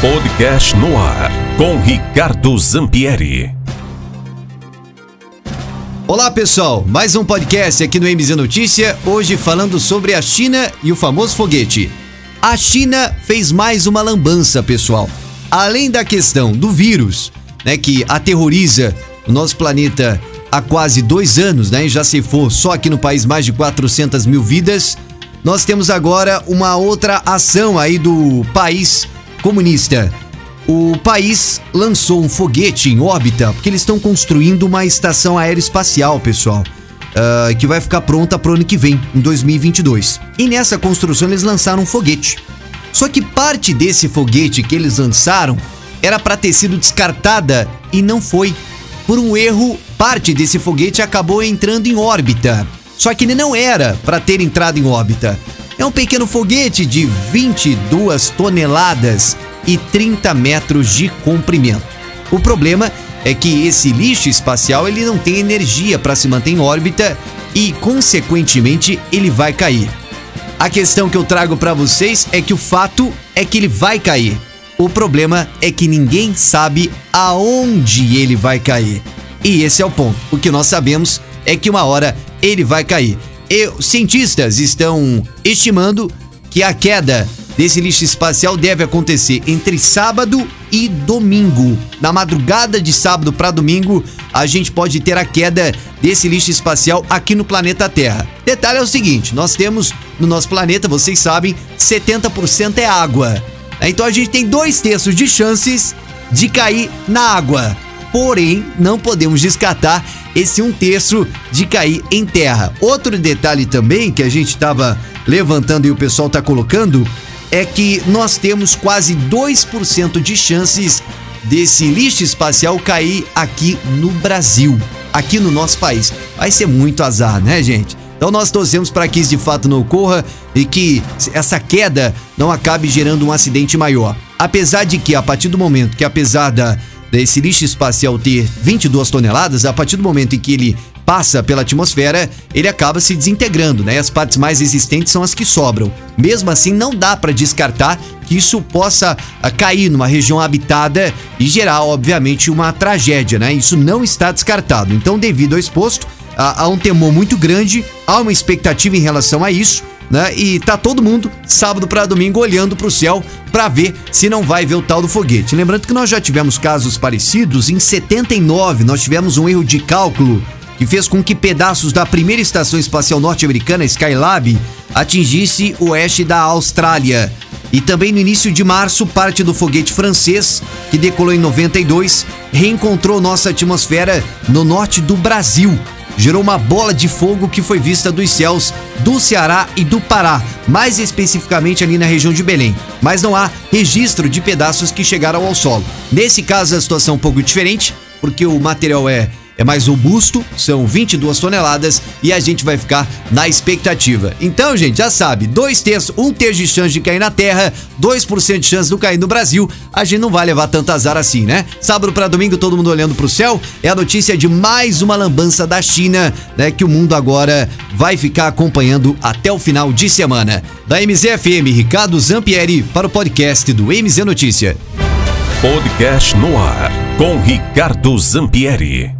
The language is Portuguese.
Podcast no ar com Ricardo Zampieri. Olá pessoal, mais um podcast aqui no MZ Notícia, hoje falando sobre a China e o famoso foguete. A China fez mais uma lambança, pessoal. Além da questão do vírus, né, que aterroriza o nosso planeta há quase dois anos, né, já se for só aqui no país mais de 400 mil vidas, nós temos agora uma outra ação aí do país comunista. O país lançou um foguete em órbita, porque eles estão construindo uma estação aeroespacial, pessoal, uh, que vai ficar pronta pro ano que vem, em 2022. E nessa construção eles lançaram um foguete. Só que parte desse foguete que eles lançaram era para ter sido descartada e não foi. Por um erro, parte desse foguete acabou entrando em órbita. Só que ele não era para ter entrado em órbita. É um pequeno foguete de 22 toneladas e 30 metros de comprimento. O problema é que esse lixo espacial ele não tem energia para se manter em órbita e, consequentemente, ele vai cair. A questão que eu trago para vocês é que o fato é que ele vai cair. O problema é que ninguém sabe aonde ele vai cair. E esse é o ponto. O que nós sabemos é que uma hora ele vai cair. E cientistas estão estimando que a queda desse lixo espacial deve acontecer entre sábado e domingo. Na madrugada de sábado para domingo, a gente pode ter a queda desse lixo espacial aqui no planeta Terra. Detalhe é o seguinte: nós temos no nosso planeta, vocês sabem, 70% é água. Então a gente tem dois terços de chances de cair na água. Porém, não podemos descartar esse um terço de cair em terra. Outro detalhe também que a gente estava levantando e o pessoal está colocando é que nós temos quase 2% de chances desse lixo espacial cair aqui no Brasil, aqui no nosso país. Vai ser muito azar, né, gente? Então nós torcemos para que isso de fato não ocorra e que essa queda não acabe gerando um acidente maior. Apesar de que, a partir do momento que, apesar da, desse lixo espacial ter 22 toneladas, a partir do momento em que ele passa pela atmosfera, ele acaba se desintegrando, né? As partes mais resistentes são as que sobram. Mesmo assim, não dá para descartar que isso possa ah, cair numa região habitada e gerar, obviamente, uma tragédia, né? Isso não está descartado. Então, devido ao exposto, há um temor muito grande, há uma expectativa em relação a isso né? E tá todo mundo sábado para domingo olhando para o céu para ver se não vai ver o tal do foguete. Lembrando que nós já tivemos casos parecidos em 79, nós tivemos um erro de cálculo que fez com que pedaços da primeira estação espacial norte-americana Skylab atingisse o oeste da Austrália. E também no início de março, parte do foguete francês, que decolou em 92, reencontrou nossa atmosfera no norte do Brasil, gerou uma bola de fogo que foi vista dos céus do Ceará e do Pará, mais especificamente ali na região de Belém. Mas não há registro de pedaços que chegaram ao solo. Nesse caso, a situação é um pouco diferente, porque o material é é mais robusto, são 22 toneladas e a gente vai ficar na expectativa. Então, gente, já sabe, dois terços, um terço de chance de cair na Terra, 2% de chance de cair no Brasil, a gente não vai levar tanto azar assim, né? Sábado para domingo, todo mundo olhando pro céu, é a notícia de mais uma lambança da China, né? Que o mundo agora vai ficar acompanhando até o final de semana. Da MZFM, Ricardo Zampieri, para o podcast do MZ Notícia. Podcast no ar, com Ricardo Zampieri.